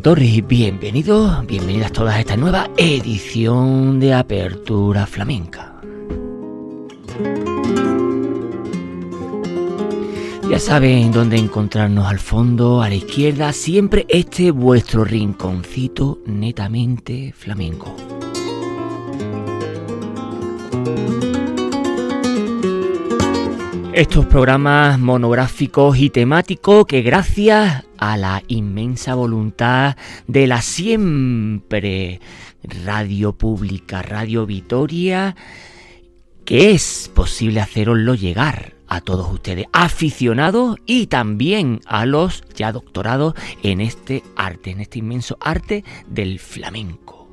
Torri, bienvenidos, bienvenidas todas a esta nueva edición de Apertura Flamenca. Ya saben dónde encontrarnos al fondo, a la izquierda, siempre este vuestro rinconcito netamente flamenco. Estos programas monográficos y temáticos que gracias a la inmensa voluntad de la siempre radio pública, Radio Vitoria, que es posible haceroslo llegar a todos ustedes, aficionados y también a los ya doctorados en este arte, en este inmenso arte del flamenco.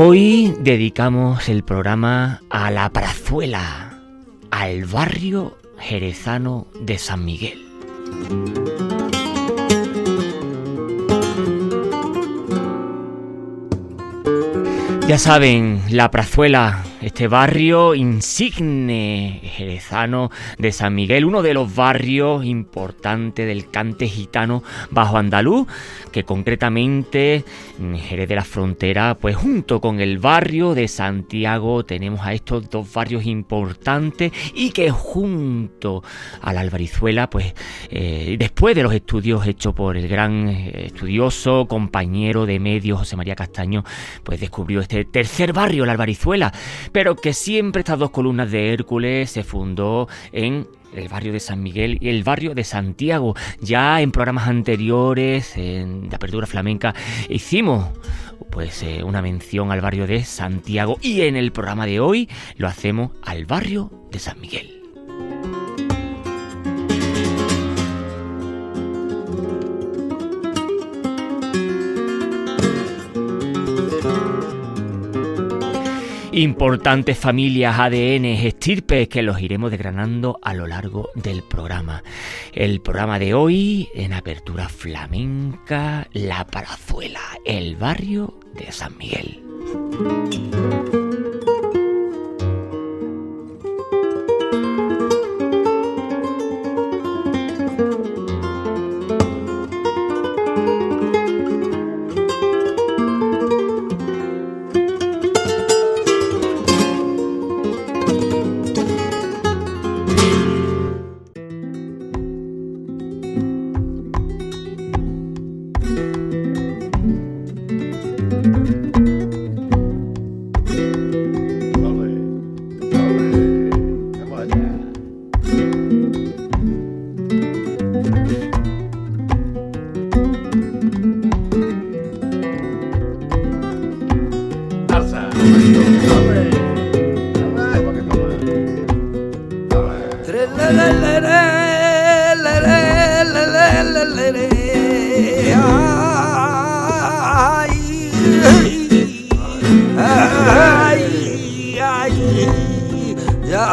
Hoy dedicamos el programa a la Prazuela, al barrio jerezano de San Miguel. Ya saben, la Prazuela este barrio insigne jerezano de San Miguel, uno de los barrios importantes del cante gitano bajo andaluz, que concretamente en Jerez de la Frontera, pues junto con el barrio de Santiago tenemos a estos dos barrios importantes y que junto a la Albarizuela, pues eh, después de los estudios hechos por el gran eh, estudioso, compañero de medios José María Castaño, pues descubrió este tercer barrio, la Albarizuela, pero que siempre estas dos columnas de Hércules se fundó en el barrio de San Miguel y el barrio de Santiago. Ya en programas anteriores, en de Apertura Flamenca, hicimos pues eh, una mención al barrio de Santiago y en el programa de hoy lo hacemos al barrio de San Miguel. Importantes familias, ADN, estirpes que los iremos desgranando a lo largo del programa. El programa de hoy en apertura flamenca, La Parazuela, el barrio de San Miguel.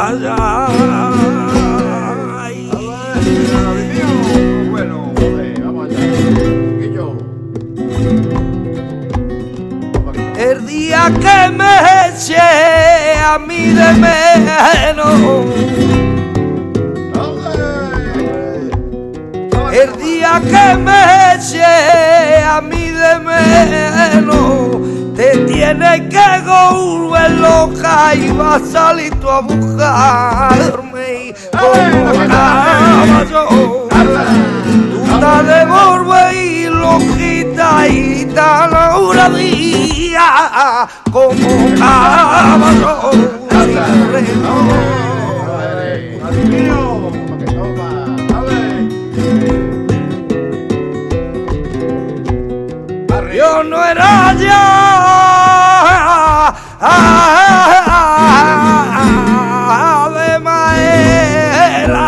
playa. Ay. Bueno, eh, vamos allá. El día que me eche a mí de menos. el día que me eche menos, te tiene que volver loca y va a salir tu a buscarme como caballo. Tú estás de morbe y loquita y tan una día como caballo. Yo no era ya de madera.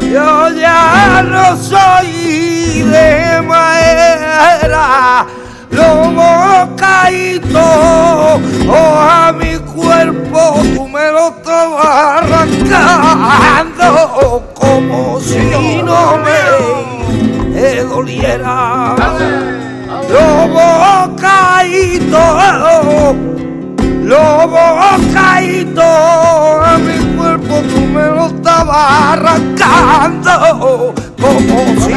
Yo ya no soy de madera. Lobo caído, oh a mi cuerpo tú me lo estabas arrancando como si no me doliera. Lobo caído, lobo caído, a mi cuerpo tú me lo estabas arrancando como si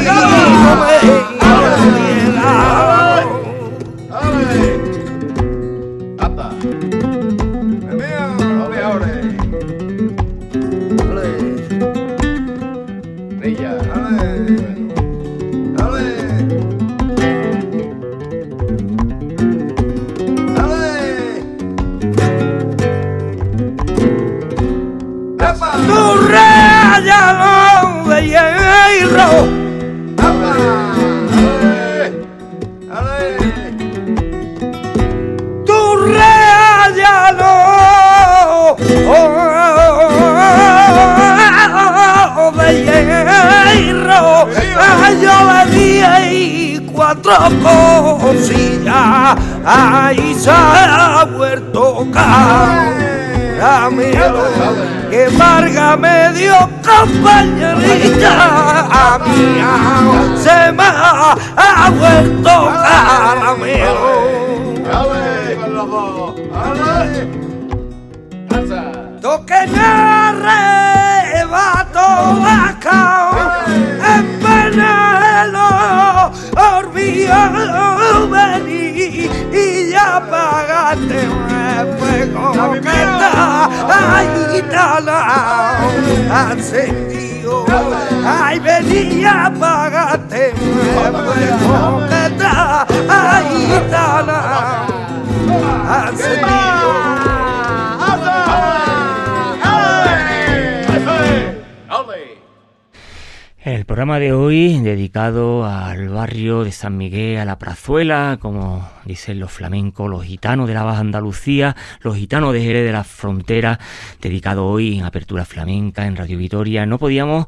El programa de hoy dedicado al barrio de San Miguel, a la Prazuela, como dicen los flamencos, los gitanos de la Baja Andalucía, los gitanos de Jerez de la Frontera, dedicado hoy en Apertura Flamenca, en Radio Vitoria. No podíamos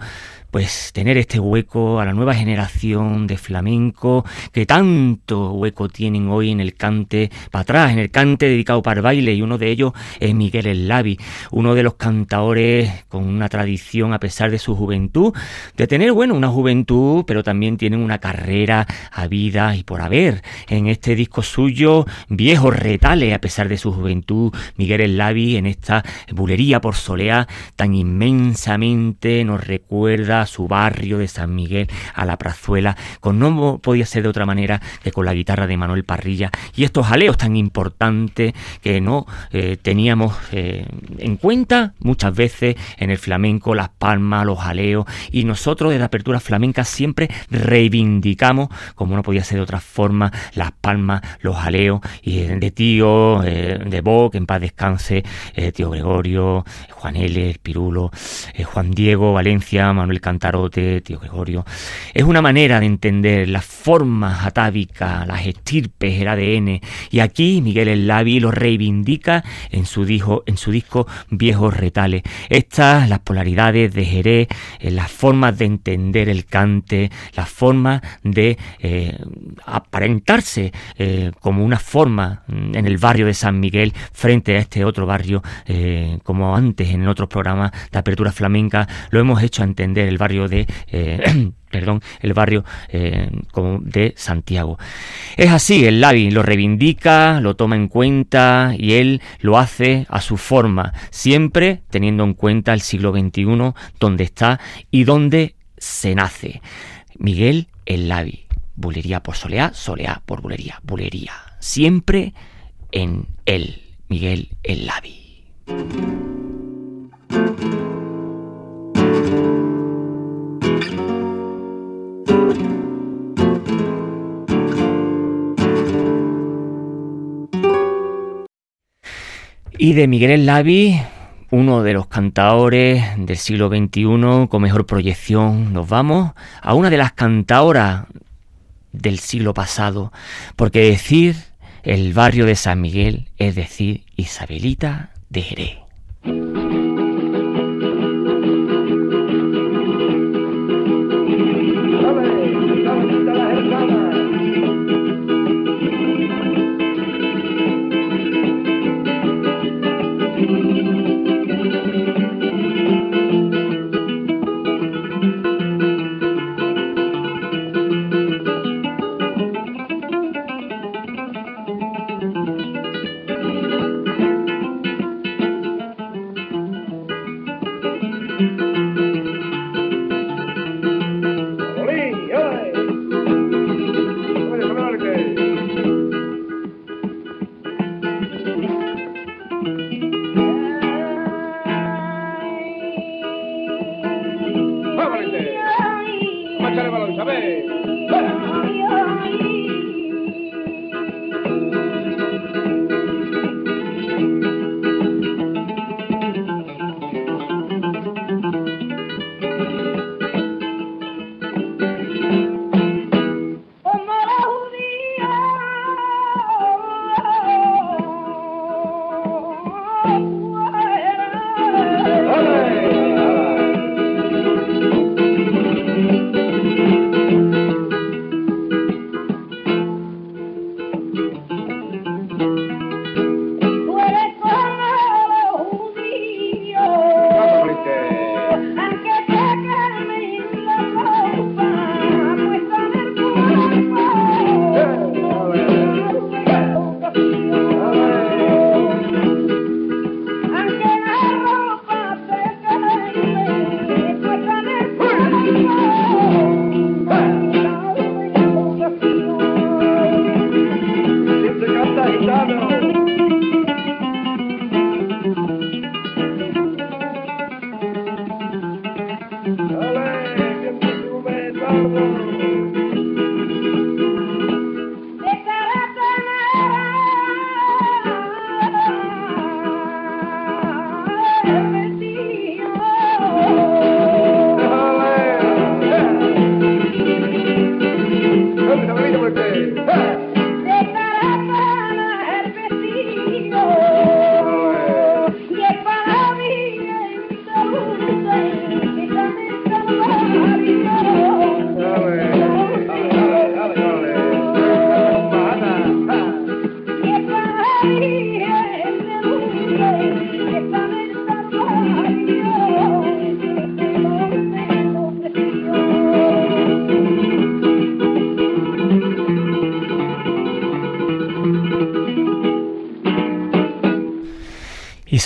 pues tener este hueco a la nueva generación de flamenco que tanto hueco tienen hoy en el cante para atrás, en el cante dedicado para el baile y uno de ellos es Miguel El Lavi, uno de los cantadores con una tradición a pesar de su juventud, de tener bueno una juventud pero también tienen una carrera a vida y por haber. En este disco suyo viejos retales a pesar de su juventud Miguel El Lavi en esta bulería por solea tan inmensamente nos recuerda su barrio de San Miguel, a la Prazuela, con no podía ser de otra manera que con la guitarra de Manuel Parrilla y estos jaleos tan importantes que no eh, teníamos eh, en cuenta muchas veces en el flamenco, las palmas, los jaleos y nosotros de la apertura flamenca siempre reivindicamos, como no podía ser de otra forma, las palmas, los jaleos y eh, de tío, de Bo, en paz descanse, tío Gregorio, Juan L, Pirulo, Juan Diego, Valencia, Manuel Cantarote, tío Gregorio. Es una manera de entender las formas atávicas, las estirpes, el ADN. Y aquí Miguel El Lavi lo reivindica en su, disco, en su disco Viejos Retales. Estas, las polaridades de Jerez, eh, las formas de entender el cante, las formas de eh, aparentarse eh, como una forma mm, en el barrio de San Miguel frente a este otro barrio, como antes en otros programas de apertura flamenca lo hemos hecho entender el barrio de... Eh, perdón, el barrio eh, de Santiago. Es así, el Lavi lo reivindica, lo toma en cuenta y él lo hace a su forma, siempre teniendo en cuenta el siglo XXI, donde está y donde se nace. Miguel el Lavi, bulería por soleá, soleá por bulería, bulería, siempre en él, Miguel el Lavi. Y de Miguel Lavi, uno de los cantaores del siglo XXI con mejor proyección, nos vamos a una de las cantaoras del siglo pasado, porque decir el barrio de San Miguel es decir Isabelita de Jerez.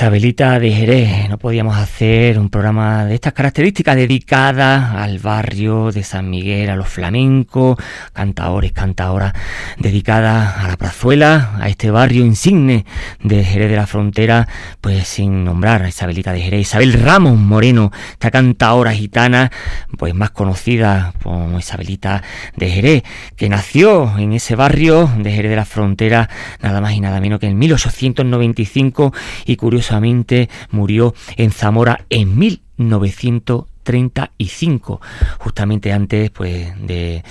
Isabelita de Jerez, no podíamos hacer un programa de estas características dedicada al barrio de San Miguel, a los flamencos, cantadores, cantadoras, dedicada a la plazuela, a este barrio insigne de Jerez de la Frontera, pues sin nombrar a Isabelita de Jerez, Isabel Ramos Moreno, esta cantadora gitana, pues más conocida como Isabelita de Jerez, que nació en ese barrio de Jerez de la Frontera, nada más y nada menos que en 1895 y murió en Zamora en 1900 35, justamente antes pues de,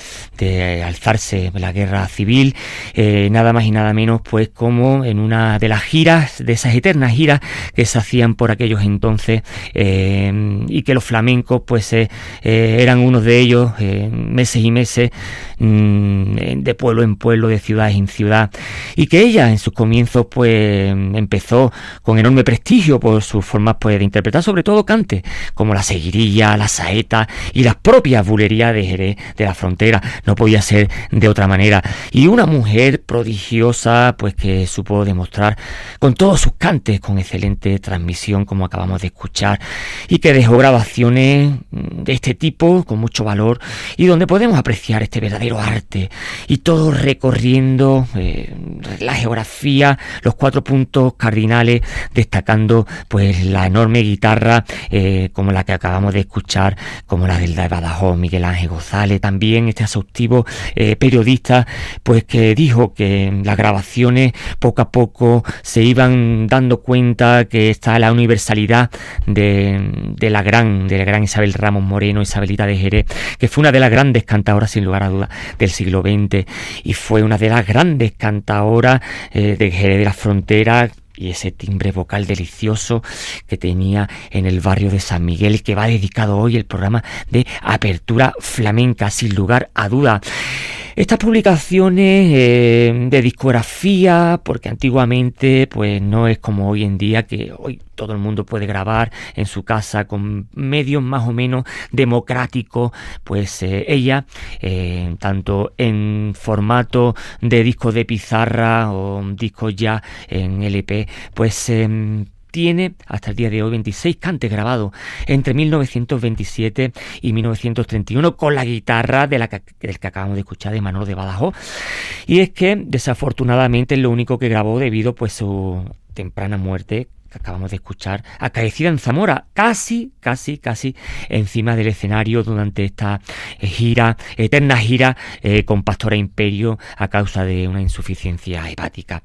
alzarse la guerra civil, eh, nada más y nada menos pues como en una de las giras, de esas eternas giras que se hacían por aquellos entonces eh, y que los flamencos pues eh, eran unos de ellos meses y meses mm, de pueblo en pueblo, de ciudad en ciudad y que ella en sus comienzos pues empezó con enorme prestigio por sus formas pues de interpretar sobre todo cante como la seguiría la saeta y las propias bulerías de Jerez de la frontera. No podía ser de otra manera. Y una mujer prodigiosa, pues que supo demostrar con todos sus cantes, con excelente transmisión, como acabamos de escuchar, y que dejó grabaciones de este tipo con mucho valor y donde podemos apreciar este verdadero arte y todo recorriendo eh, la geografía, los cuatro puntos cardinales, destacando pues la enorme guitarra eh, como la que acabamos de escuchar, como la del de Badajoz, Miguel Ángel González, también este exhaustivo eh, periodista, pues que dijo que las grabaciones poco a poco se iban dando cuenta que está la universalidad de, la gran, de la gran Isabel Ramos Moreno, Isabelita de Jerez, que fue una de las grandes cantadoras, sin lugar a dudas, del siglo XX, y fue una de las grandes cantadoras eh, de Jerez de la Frontera, y ese timbre vocal delicioso que tenía en el barrio de San Miguel que va dedicado hoy el programa de apertura flamenca sin lugar a duda. Estas publicaciones eh, de discografía, porque antiguamente pues no es como hoy en día que hoy todo el mundo puede grabar en su casa con medios más o menos democráticos, pues eh, ella, eh, tanto en formato de disco de pizarra o disco ya en LP, pues em, tiene hasta el día de hoy 26 cantes grabados entre 1927 y 1931 con la guitarra de la que, del que acabamos de escuchar de Manolo de Badajoz. Y es que desafortunadamente es lo único que grabó debido pues su temprana muerte que acabamos de escuchar, acaecida en Zamora, casi, casi, casi encima del escenario durante esta eh, gira, eterna gira eh, con Pastora Imperio a causa de una insuficiencia hepática.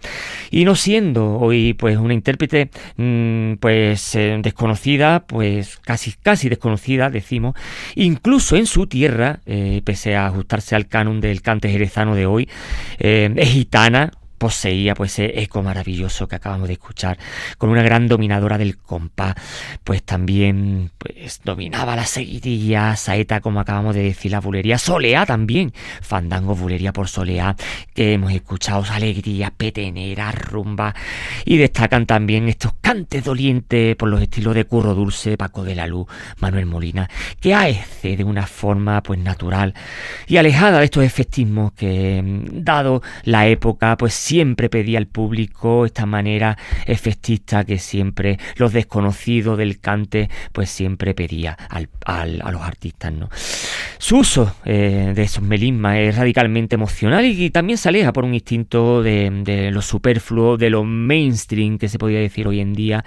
Y no siendo hoy pues una intérprete mm, pues eh, desconocida, pues casi, casi desconocida, decimos, incluso en su tierra, pese a ajustarse al canon del cante jerezano de hoy, es gitana, poseía pues ese eco maravilloso que acabamos de escuchar con una gran dominadora del compás pues también pues dominaba la seguidilla saeta como acabamos de decir la bulería soleá también fandango bulería por soleá que hemos escuchado alegría petenera rumba y destacan también estos cantes dolientes por los estilos de Curro Dulce Paco de la Luz Manuel Molina que aece de una forma pues natural y alejada de estos efectismos que dado la época pues siempre pedía al público esta manera efectista que siempre los desconocidos del cante pues siempre pedía al, a los artistas no su uso eh, de esos melismas es radicalmente emocional y, también se aleja por un instinto de, lo superfluo de lo mainstream que se podría decir hoy en día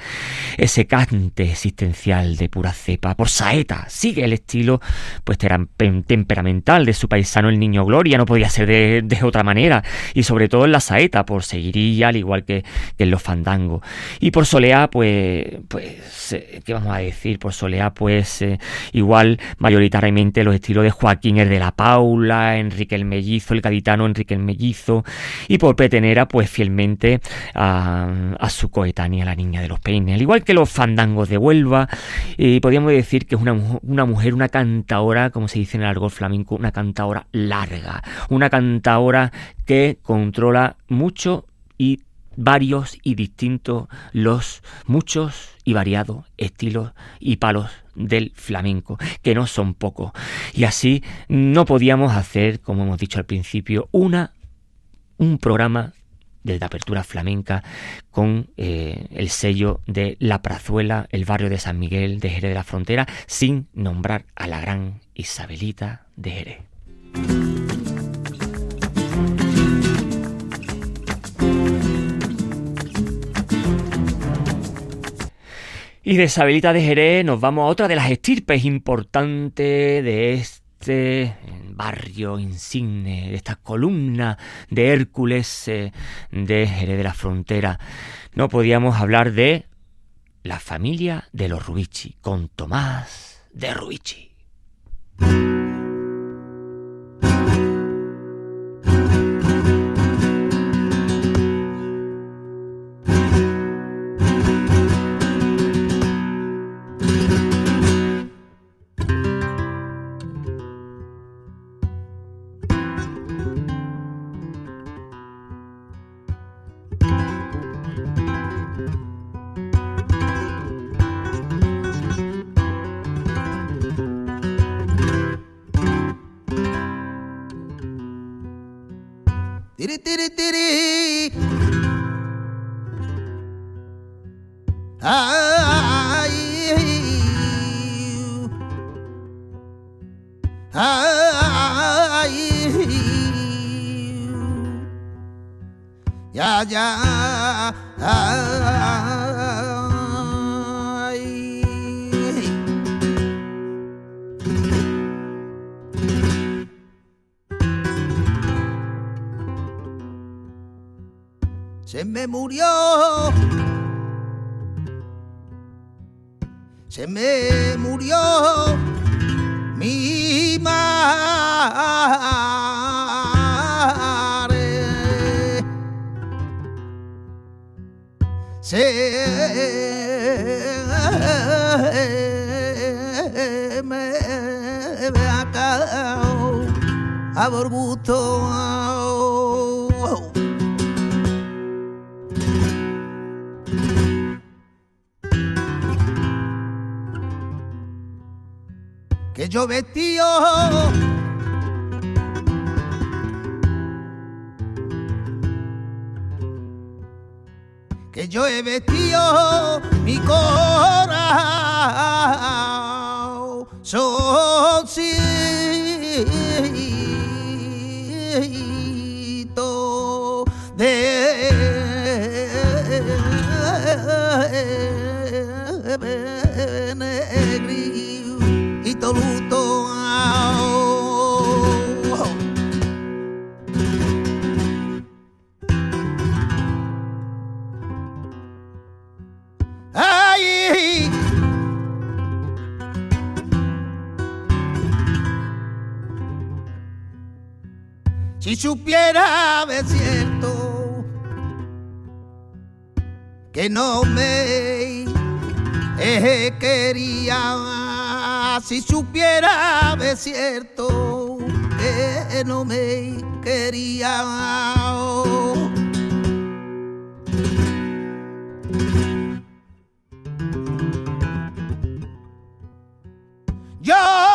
ese cante existencial de pura cepa. Por saeta sigue el estilo pues temperamental de su paisano el niño Gloria no podía ser de, de otra manera. Y sobre todo en la saeta por seguiría, al igual que, en los fandangos. Y por Soleá, pues, pues, eh, ¿qué vamos a decir? Por Soleá, pues, eh, igual mayoritariamente los estilos de Joaquín el de la Paula, Enrique el Mellizo, el gaditano Enrique el Mellizo, y por Petenera, pues fielmente a, su coetánea, la niña de los peines. Al igual que los fandangos de Huelva, y podríamos decir que es una, una mujer, una cantaora, como se dice en el argot flamenco, una cantaora larga, una cantaora que controla mucho y varios y distintos los muchos y variados estilos y palos del flamenco, que no son pocos. Y así no podíamos hacer, como hemos dicho al principio, una un programa de apertura flamenca con eh, el sello de La Prazuela, el barrio de San Miguel de Jerez de la Frontera, sin nombrar a la gran Isabelita de Jerez. Y de Isabelita de Jerez nos vamos a otra de las estirpes importantes de este barrio insigne, de esta columna de Hércules eh, de Jerez de la Frontera. No podíamos hablar de la familia de los Rubici, con Tomás de Ruichi. se me murió. Se me murió mi madre. Se me acá a borbuto. que yo vestido que yo he vestido mi corazón. Sí Si supiera de cierto que no me quería, si supiera de cierto que no me quería. Yo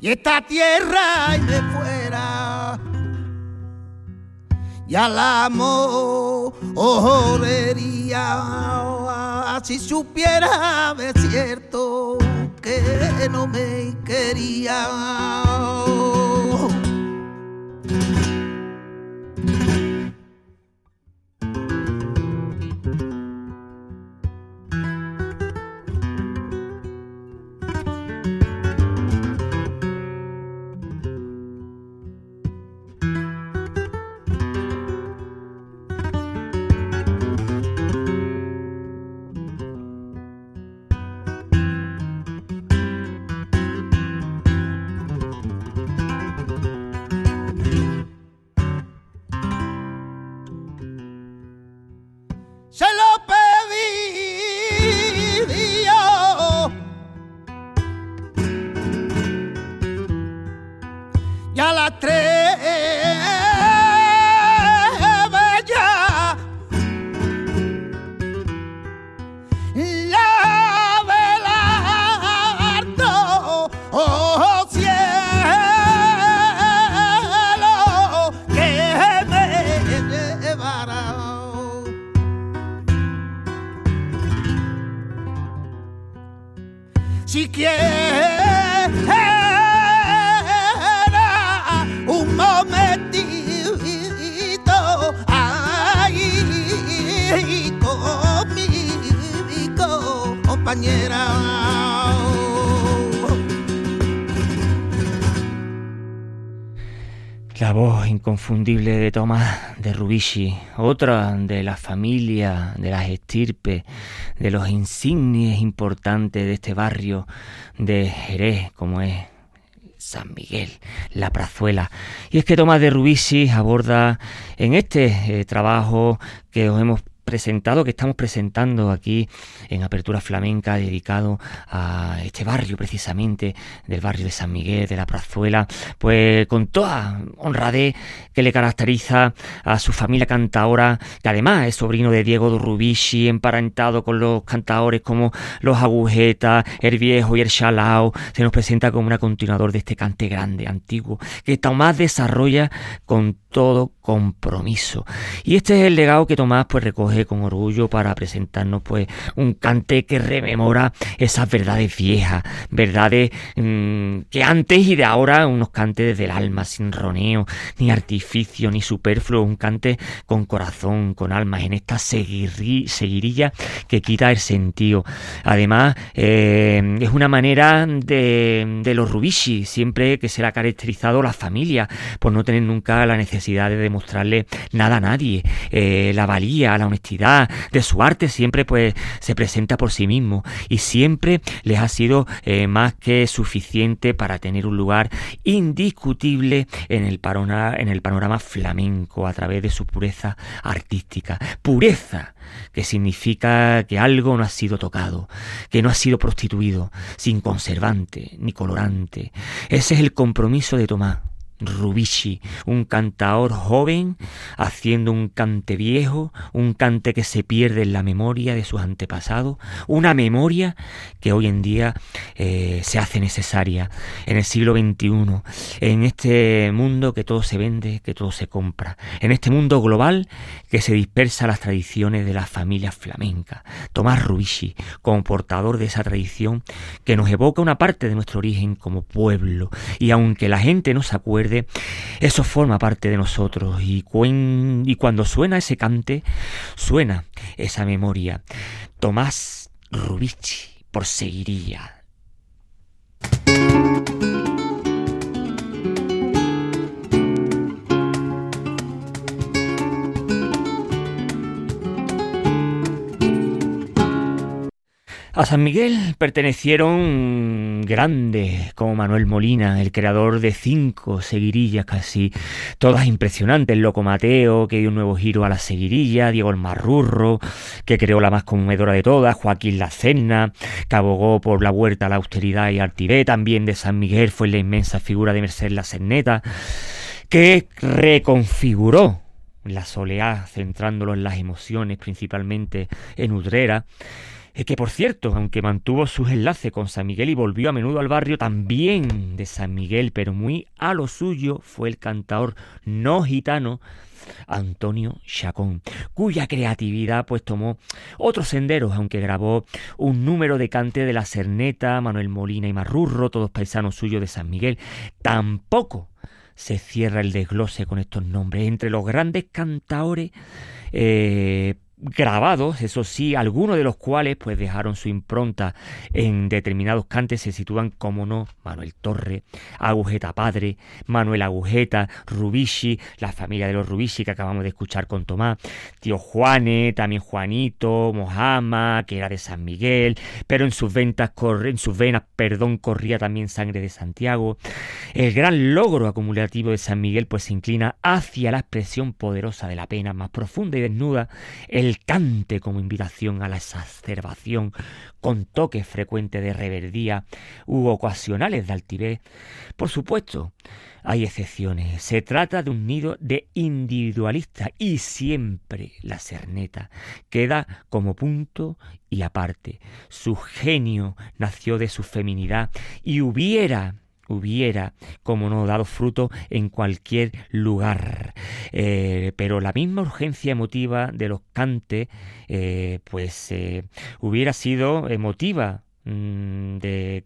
y esta tierra y me fuera. Ya la morería si supiera de cierto que no me quería. Inconfundible de Tomás de Rubici, otra de la familia, de las estirpes, de los insignias importantes de este barrio de Jerez, como es San Miguel, la Prazuela. Y es que Tomás de Rubici aborda en este eh, trabajo que os hemos presentado, que estamos presentando aquí en Apertura Flamenca, dedicado a este barrio precisamente, del barrio de San Miguel, de la Prazuela, pues con toda honradez que le caracteriza a su familia cantaora, que además es sobrino de Diego Rubici, emparentado con los cantaores como los Agujetas, el Viejo y el Chalao, se nos presenta como un continuador de este cante grande, antiguo, que Tomás desarrolla con todo compromiso. Y este es el legado que Tomás pues recoge con orgullo para presentarnos pues un cante que rememora esas verdades viejas, verdades mm, que antes y de ahora unos cantes desde el alma, sin roneo, ni artificio, ni superfluo, un cante con corazón, con alma, en esta seguirilla que quita el sentido. Además, eh, es una manera de, los Rubici, siempre que se ha caracterizado la familia, por no tener nunca la necesidad de demostrarle nada a nadie, eh, la valía, la honestidad de su arte siempre pues se presenta por sí mismo y siempre les ha sido eh, más que suficiente para tener un lugar indiscutible en el, panorama, en el panorama flamenco a través de su pureza artística. Pureza que significa que algo no ha sido tocado, que no ha sido prostituido, sin conservante ni colorante. Ese es el compromiso de Tomás. Rubici, un cantaor joven haciendo un cante viejo, un cante que se pierde en la memoria de sus antepasados, una memoria que hoy en día eh, se hace necesaria en el siglo XXI, en este mundo que todo se vende, que todo se compra, en este mundo global que se dispersa las tradiciones de las familias flamencas. Tomás Rubici, como portador de esa tradición que nos evoca una parte de nuestro origen como pueblo, y aunque la gente no se acuerde, eso forma parte de nosotros y, y cuando suena ese cante, suena esa memoria. Tomás Rubici por seguiría. A San Miguel pertenecieron grandes como Manuel Molina, el creador de cinco seguirillas casi, todas impresionantes, Loco Mateo, que dio un nuevo giro a la seguirilla, Diego el Marrurro, que creó la más conmovedora de todas, Joaquín Lacena, que abogó por la huerta, la austeridad y artibé, también de San Miguel fue la inmensa figura de Mercedes La Cerneta, que reconfiguró la soleá, centrándolo en las emociones, principalmente en Udrera, que por cierto, aunque mantuvo sus enlaces con San Miguel y volvió a menudo al barrio también de San Miguel, pero muy a lo suyo, fue el cantador no gitano Antonio Chacón, cuya creatividad pues tomó otros senderos, aunque grabó un número de cante de la Cerneta, Manuel Molina y Marrurro, todos paisanos suyos de San Miguel. Tampoco se cierra el desglose con estos nombres. Entre los grandes cantaores eh, grabados, eso sí, algunos de los cuales pues dejaron su impronta en determinados cantes, se sitúan como no Manuel Torre, Agujeta Padre, Manuel Agujeta, Rubici, la familia de los Rubici que acabamos de escuchar con Tomás, tío Juane, también Juanito, Mojama, que era de San Miguel, pero en sus ventas corre, en sus venas, perdón, corría también sangre de Santiago. El gran logro acumulativo de San Miguel pues se inclina hacia la expresión poderosa de la pena más profunda y desnuda, el cante como invitación a la exacerbación, con toques frecuentes de reverdía u ocasionales de altivez. Por supuesto, hay excepciones. Se trata de un nido de individualista y siempre la cerneta queda como punto y aparte. Su genio nació de su feminidad y hubiera hubiera, como no, dado fruto en cualquier lugar. Eh, pero la misma urgencia emotiva de los cantes, eh, pues eh, hubiera sido emotiva mm, de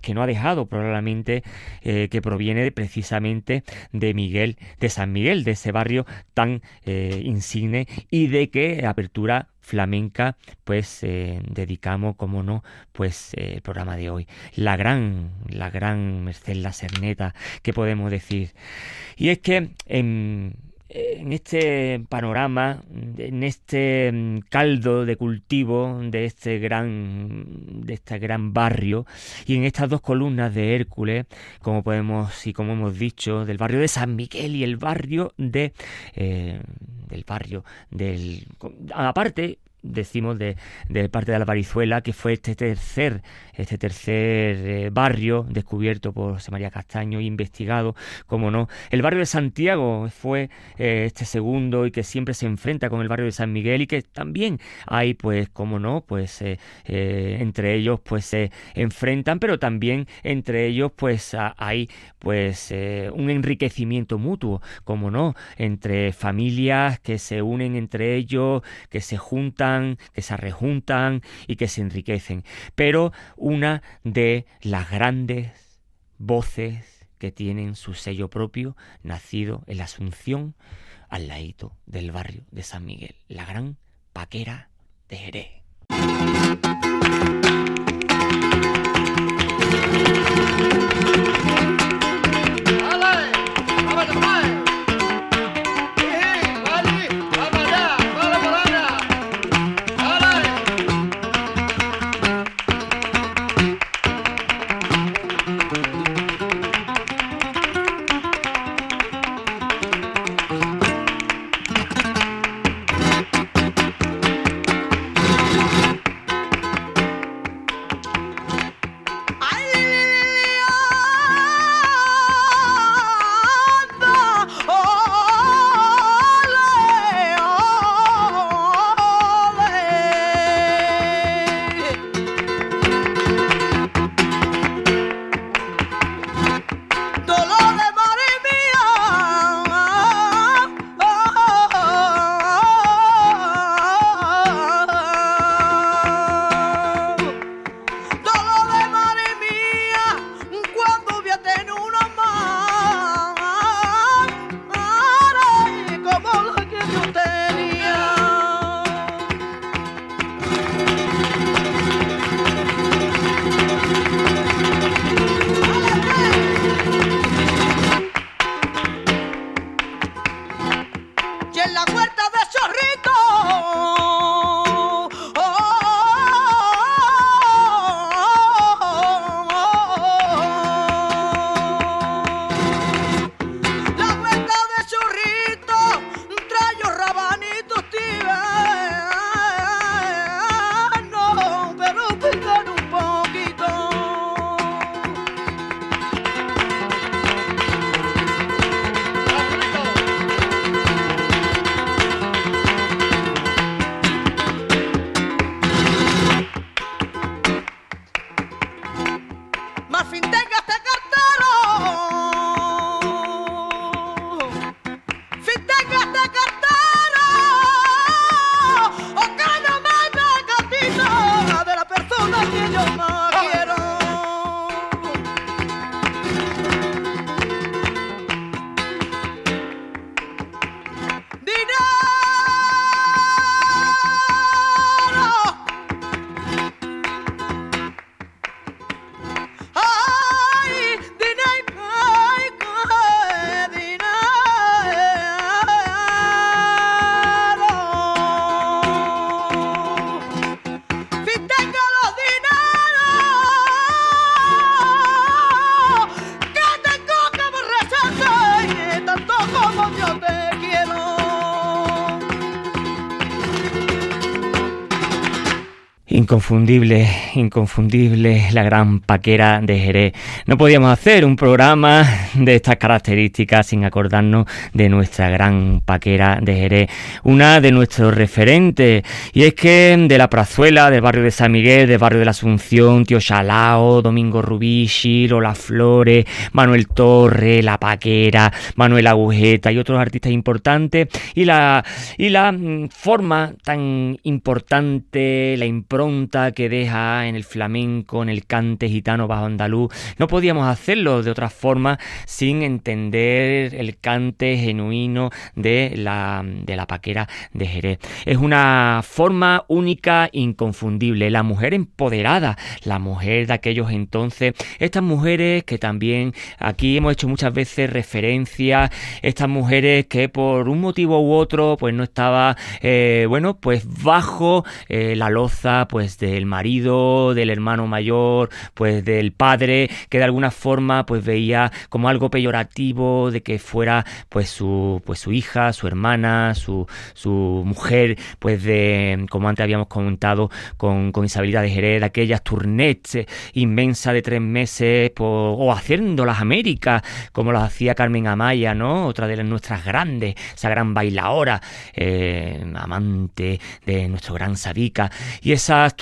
que no ha dejado probablemente eh, que proviene precisamente de Miguel, de San Miguel, de ese barrio tan eh, insigne y de que apertura flamenca, pues eh, dedicamos, como no, pues el programa de hoy. La gran, la gran Merced La Cerneta, que podemos decir. Y es que en en este panorama, en este mm, caldo de cultivo de este gran, de este gran barrio y en estas dos columnas de Hércules, como podemos y como hemos dicho, del barrio de San Miguel y el barrio de eh, del barrio del aparte decimos de, parte de la Parizuela, que fue este tercer, este tercer eh, barrio descubierto por José María Castaño investigado, como no. El barrio de Santiago fue eh, este segundo y que siempre se enfrenta con el barrio de San Miguel y que también hay, pues, como no, pues eh, entre ellos pues se enfrentan, pero también entre ellos pues hay pues un enriquecimiento mutuo, como no, entre familias que se unen entre ellos, que se juntan que se rejuntan y que se enriquecen. Pero una de las grandes voces que tienen su sello propio, nacido en la Asunción, al ladito del barrio de San Miguel, la gran paquera de Jerez. kan Inconfundible, inconfundible, la gran paquera de Jerez. No podíamos hacer un programa de estas características sin acordarnos de nuestra gran paquera de Jerez, una de nuestros referentes. Y es que de la Prazuela, del barrio de San Miguel, del barrio de la Asunción, Tío Chalao, Domingo Rubí, Lola Flores, Manuel Torre, La Paquera, Manuel Agujeta y otros artistas importantes. Y la, y la mm, forma tan importante, la impronta que deja en el flamenco, en el cante gitano bajo andaluz. No podíamos hacerlo de otra forma sin entender el cante genuino de la, de la paquera de Jerez. Es una forma única, inconfundible. La mujer empoderada, la mujer de aquellos entonces, estas mujeres que también aquí hemos hecho muchas veces referencia, estas mujeres que por un motivo u otro pues no estaba, eh, bueno, pues bajo eh, la loza pues del marido, del hermano mayor, pues del padre, que de alguna forma pues veía como algo peyorativo de que fuera pues su, pues su hija, su hermana, su, su mujer, pues de, como antes habíamos comentado, con, con Isabelita de Jerez, aquellas tournettes inmensas de tres meses, o haciendo las Américas, como las hacía Carmen Amaya, ¿no? Otra de nuestras grandes, esa gran bailaora, eh, amante de nuestro gran Sabica. Y esas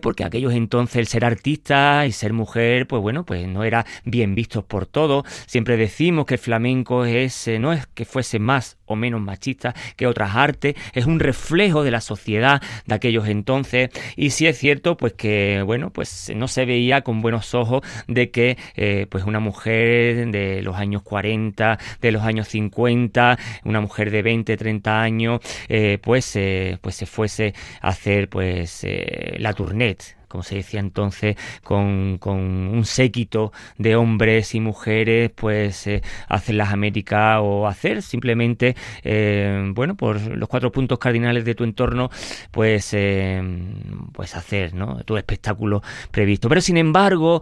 porque aquellos entonces el ser artista y ser mujer, pues bueno, pues no era bien vistos por todos. Siempre decimos que el flamenco es, eh, no es que fuese más o menos machista que otras artes, es un reflejo de la sociedad de aquellos entonces. Y sí es cierto pues que bueno pues no se veía con buenos ojos de que eh, pues una mujer de los años 40, de los años 50, una mujer de 20, 30 años eh, pues, eh, pues se fuese a hacer pues la tournette como se decía entonces, con, un séquito de hombres y mujeres, pues eh, hacer las Américas o hacer simplemente, eh, bueno, por los cuatro puntos cardinales de tu entorno, pues, eh, pues hacer, ¿no? Tu espectáculo previsto. Pero sin embargo,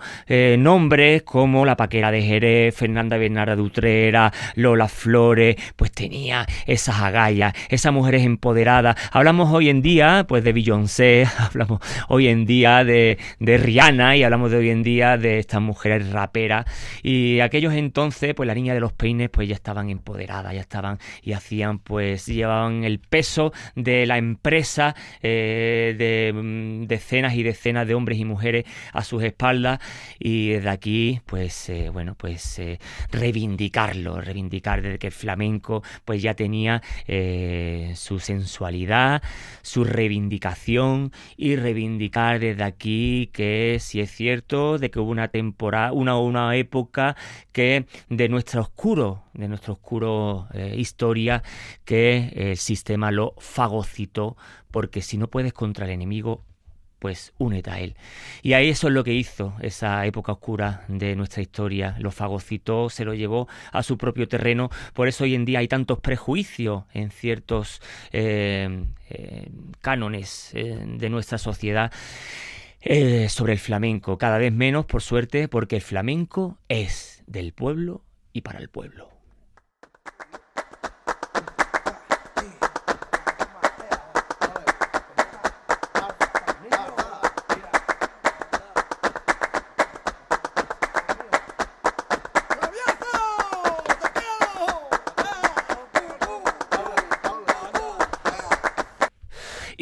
nombres como la Paquera de Jerez, Fernanda Bernarda de Lola Flores, pues tenía esas agallas, esas mujeres empoderadas. Hablamos hoy en día, pues de Beyoncé, hablamos hoy en día de, Rihanna y hablamos de hoy en día de estas mujeres raperas. Y aquellos entonces pues la niña de los peines pues ya estaban empoderadas, ya estaban y hacían pues llevaban el peso de la empresa eh, de mm, decenas y decenas de hombres y mujeres a sus espaldas y desde aquí pues eh, bueno pues eh, reivindicarlo, reivindicar desde que el flamenco pues ya tenía su sensualidad, su reivindicación y reivindicar desde aquí aquí que si es cierto de que hubo una temporada, una, una época que de nuestra oscuro, de nuestra oscuro eh, historia, que el sistema lo fagocitó, porque si no puedes contra el enemigo, pues únete a él. Y ahí eso es lo que hizo esa época oscura de nuestra historia. Lo fagocitó, se lo llevó a su propio terreno. Por eso hoy en día hay tantos prejuicios en ciertos eh, eh, cánones de nuestra sociedad. Eh, sobre el flamenco, cada vez menos, por suerte, porque el flamenco es del pueblo y para el pueblo.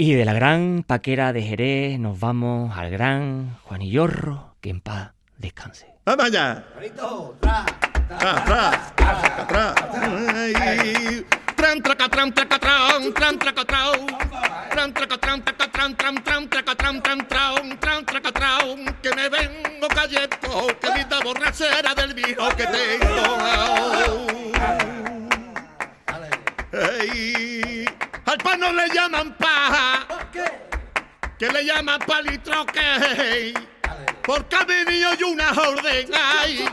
Y de la gran paquera de Jerez nos vamos al gran Juanillorro, que en paz descanse. ¡Vamos allá! Que me vengo cayendo que vida borrachera del vino que tengo Hey, al pan no le llaman paja. Que le llaman palitroque. Porque ha venido y una orden. Ay,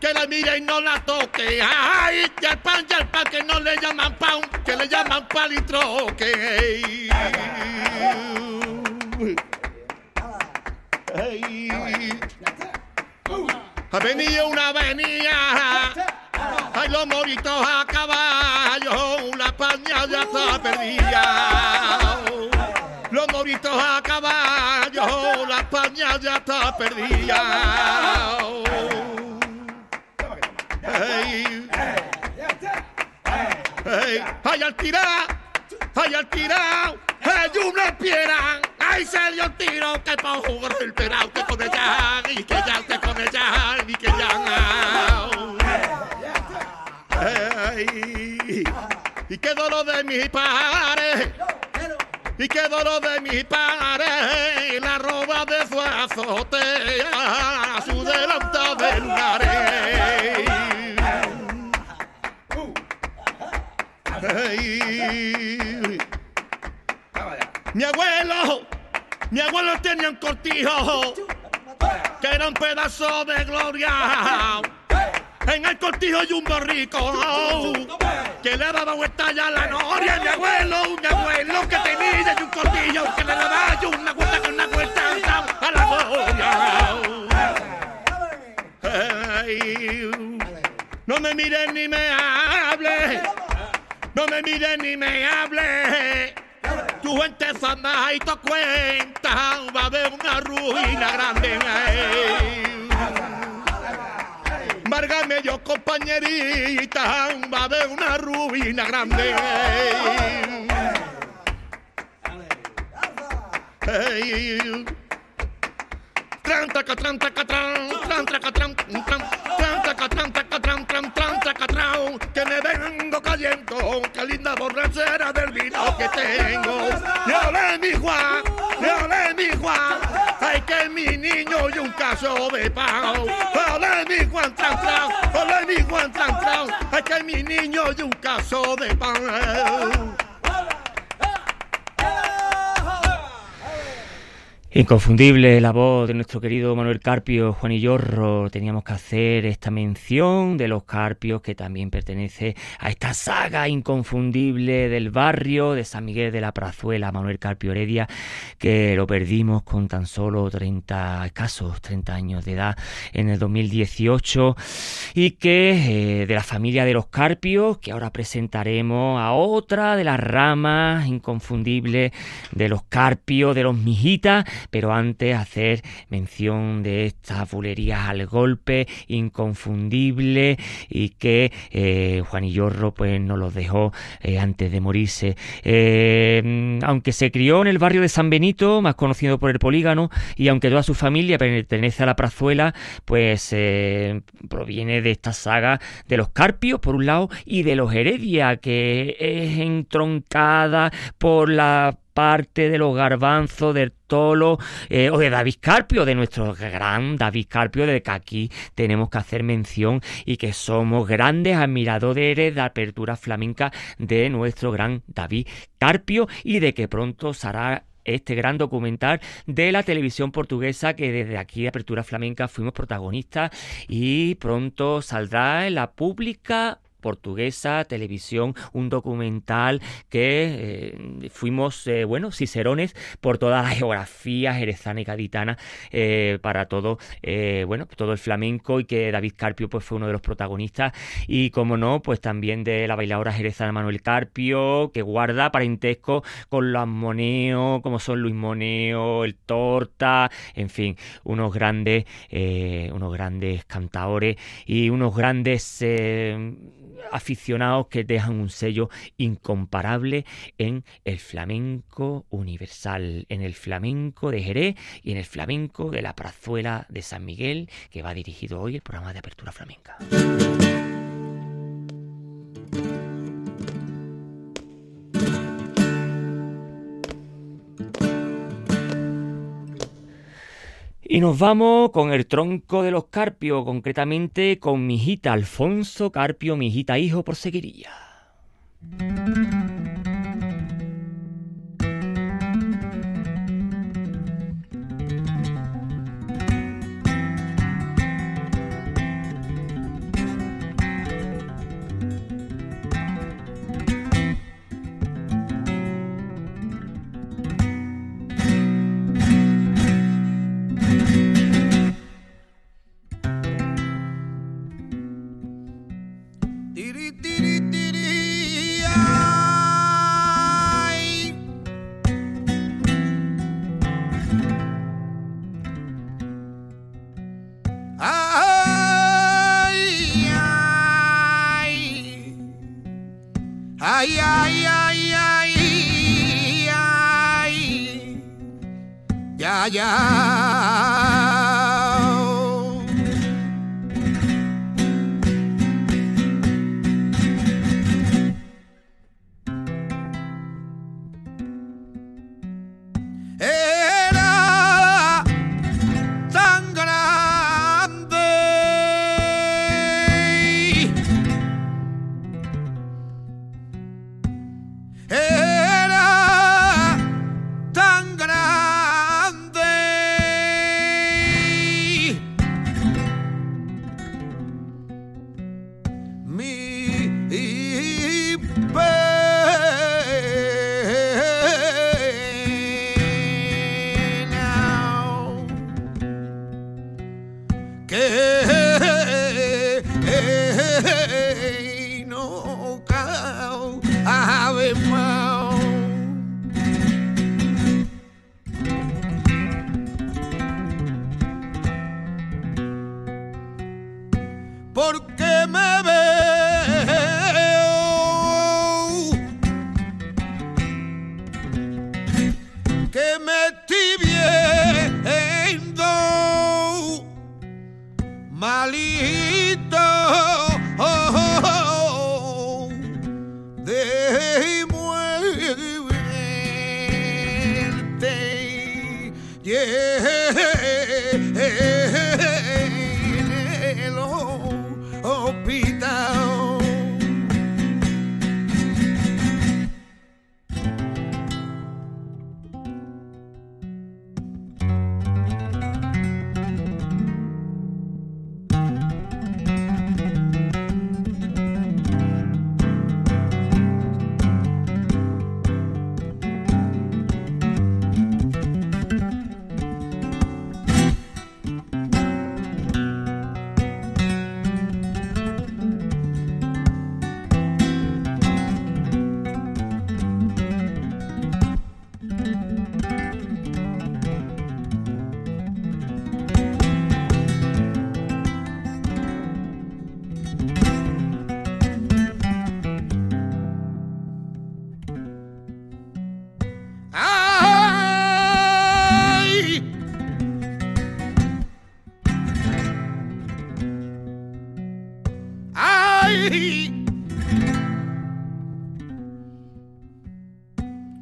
que la mire y no la toque. Ay, y al pan y al pan que no le llaman pan. Que le llaman palitroque. Ha venido una avenida. Ay, los moritos a caballo, la paña ya está perdida. Los moritos a caballo, la paña ya está perdida. Hey. Hey. Ay, al tirar, ay, al tirar, hay una piedra. Ay, se dio el tiro que pa' jugar el perao que con ella, y que ya, que con ella, y que ya. Y qué dolor de mi padre. y que dolor de mi padre la roba de su azotea su delanta de lugares. Mi abuelo, mi abuelo tenía un cortijo que era un pedazo de gloria. En el cortijo hay un borrico que le daba vuelta ya la noria. Mi abuelo, mi abuelo que tenía un cortillo que le daba una vuelta con una vuelta a la noria. no me mire ni me hable, no me mire ni me hable. Tu gente sana y tu cuenta va a haber una ruina grande. Márgame yo, compañerita, va haber una ruina grande. Hey. Tran, taca, tran, taca, tran, tran, taca, tran, tran, tran, taca, tran, tran, tran, tran, taca, que me vengo cayendo, qué linda borrachera del vino que tengo. Le mi Juan, le mi Juan, mi niño y un caso de pao. Ole mi Juan, tran, mi Juan, ay que mi niño y un caso de pao. Inconfundible la voz de nuestro querido Manuel Carpio, Juan y Yorro. Teníamos que hacer esta mención de los Carpios, que también pertenece a esta saga inconfundible del barrio de San Miguel de la Prazuela, Manuel Carpio Heredia, que lo perdimos con tan solo 30, escasos 30 años de edad en el 2018, y que eh, de la familia de los Carpios, que ahora presentaremos a otra de las ramas inconfundibles de los Carpios, de los Mijitas, pero antes hacer mención de estas bulerías al golpe inconfundible y que eh, Juanillorro pues nos los dejó eh, antes de morirse. Eh, aunque se crió en el barrio de San Benito, más conocido por el polígono, y aunque toda su familia pertenece a la Prazuela, pues eh, proviene de esta saga de los Carpios, por un lado, y de los Heredia, que es entroncada por la parte de los garbanzos, del tolo eh, o de David Carpio, de nuestro gran David Carpio, de que aquí tenemos que hacer mención y que somos grandes admiradores de apertura flamenca de nuestro gran David Carpio y de que pronto será este gran documental de la televisión portuguesa que desde aquí, Apertura Flamenca, fuimos protagonistas y pronto saldrá en la pública portuguesa, televisión, un documental que eh, fuimos, eh, bueno, cicerones por toda la geografía jerezana y gaditana eh, para todo, bueno, todo el flamenco y que David Carpio pues fue uno de los protagonistas. Y como no, pues también de la bailadora jerezana Manuel Carpio, que guarda parentesco con los Moneo, como son Luis Moneo, el Torta, en fin, unos grandes, unos grandes cantadores y unos grandes aficionados que dejan un sello incomparable en el flamenco universal, en el flamenco de Jerez y en el flamenco de la Prazuela de San Miguel, que va dirigido hoy el programa de apertura flamenca. Y nos vamos con el tronco de los Carpios, concretamente con mi hijita Alfonso Carpio, mi hijita hijo por seguiría.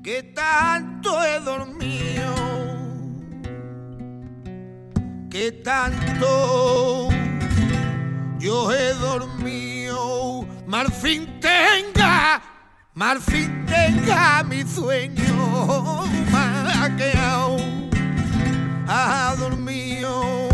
que tanto he dormido, que tanto yo he dormido. Marfín tenga, marfín tenga mi sueño, maqueado, ha dormido.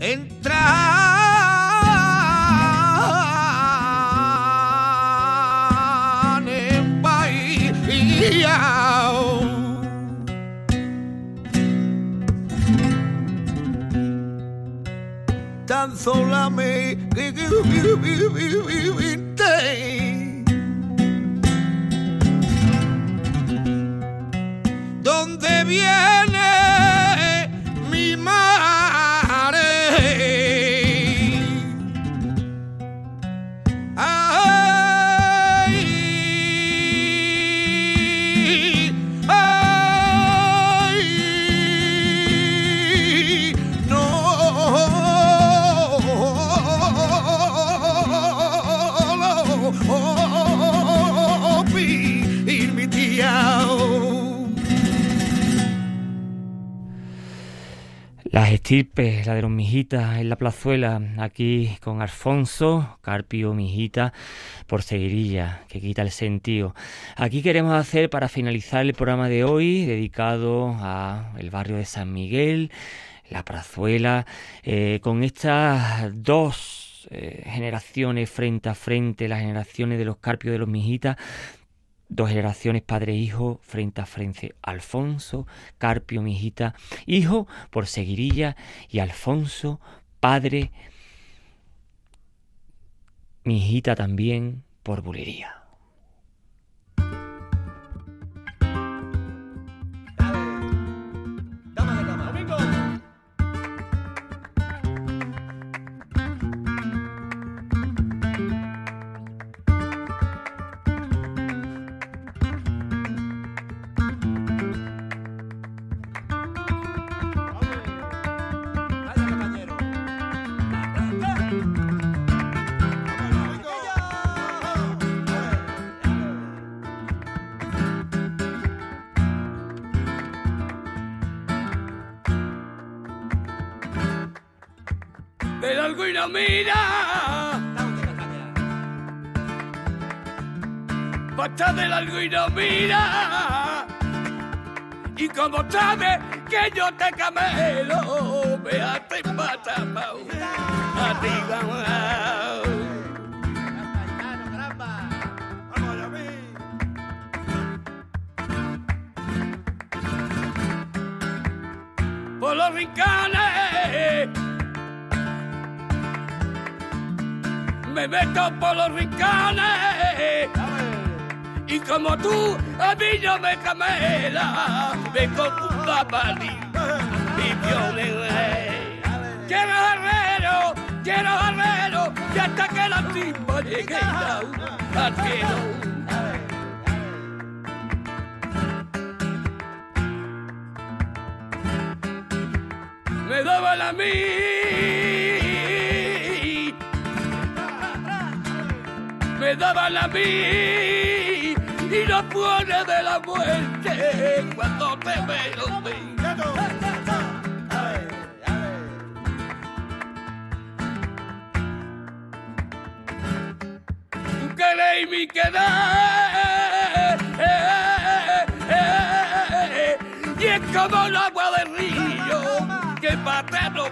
entran en Bahía. Tan sola me donde viene de los mijitas en la plazuela, aquí con Alfonso, Carpio, mijita, por seguirilla, que quita el sentido. Aquí queremos hacer, para finalizar el programa de hoy, dedicado a el barrio de San Miguel, la plazuela, eh, con estas dos eh, generaciones frente a frente, las generaciones de los Carpios de los mijitas, Dos generaciones padre-hijo e frente a frente. Alfonso, Carpio, mi hijita, hijo por Seguirilla y Alfonso, padre, mi hijita también por Bulería. Y no mira. Basta del algo y no mira. Y como sabes que yo te camelo, véate pata, a ti. Me meto por los rincones. Y como tú, a mí no me camela, me con un papalí y violín. Quiero herrero, quiero herrero, y hasta que la timba llegue a ti. me daba la mí. Me daba la mí y no pone de la muerte cuando te veo. Queréis mi quedar y es como el agua del río que paterno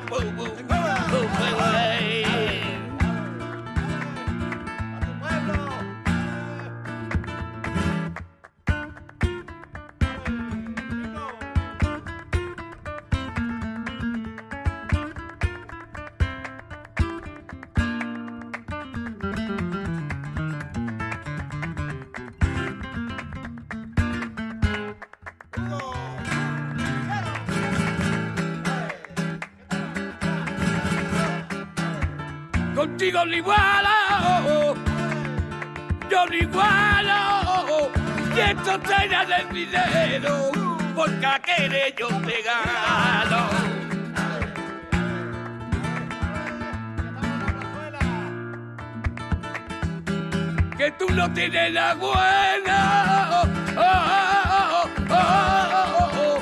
contigo lo igualo, yo lo igualo, y esto traerá del dinero, porque aquel yo te gano. Que tú no tienes la buena, oh, oh, oh,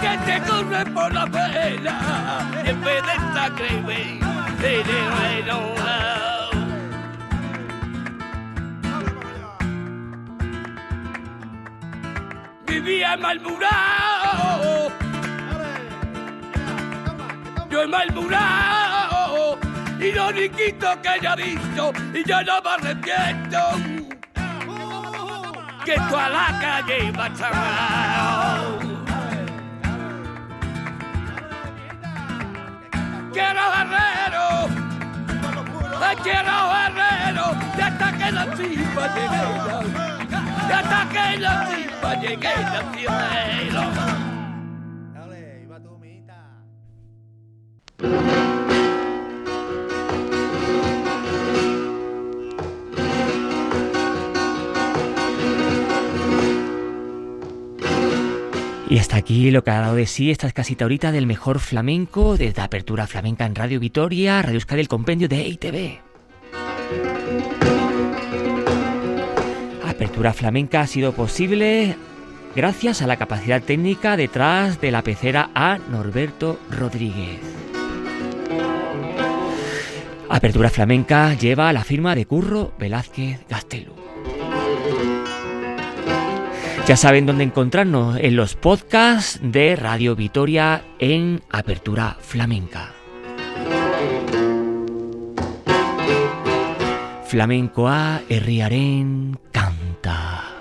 que te corre por la pena, y en vez de esta Vivía malmurado, yo he malmurado. Y lo único que haya visto y ya no me arrepiento. Que tú a la calle vas a quiero guerrero, quiero guerrero, y hasta que la tipa llegue, y hasta que la Y hasta aquí lo que ha dado de sí esta casita ahorita del mejor flamenco desde Apertura Flamenca en Radio Vitoria, Radio Euskadi, el compendio de EITV. Apertura Flamenca ha sido posible gracias a la capacidad técnica detrás de la pecera a Norberto Rodríguez. Apertura Flamenca lleva la firma de Curro Velázquez Gastelu. Ya saben dónde encontrarnos en los podcasts de Radio Vitoria en Apertura Flamenca. Flamencoa herriaren canta. Da.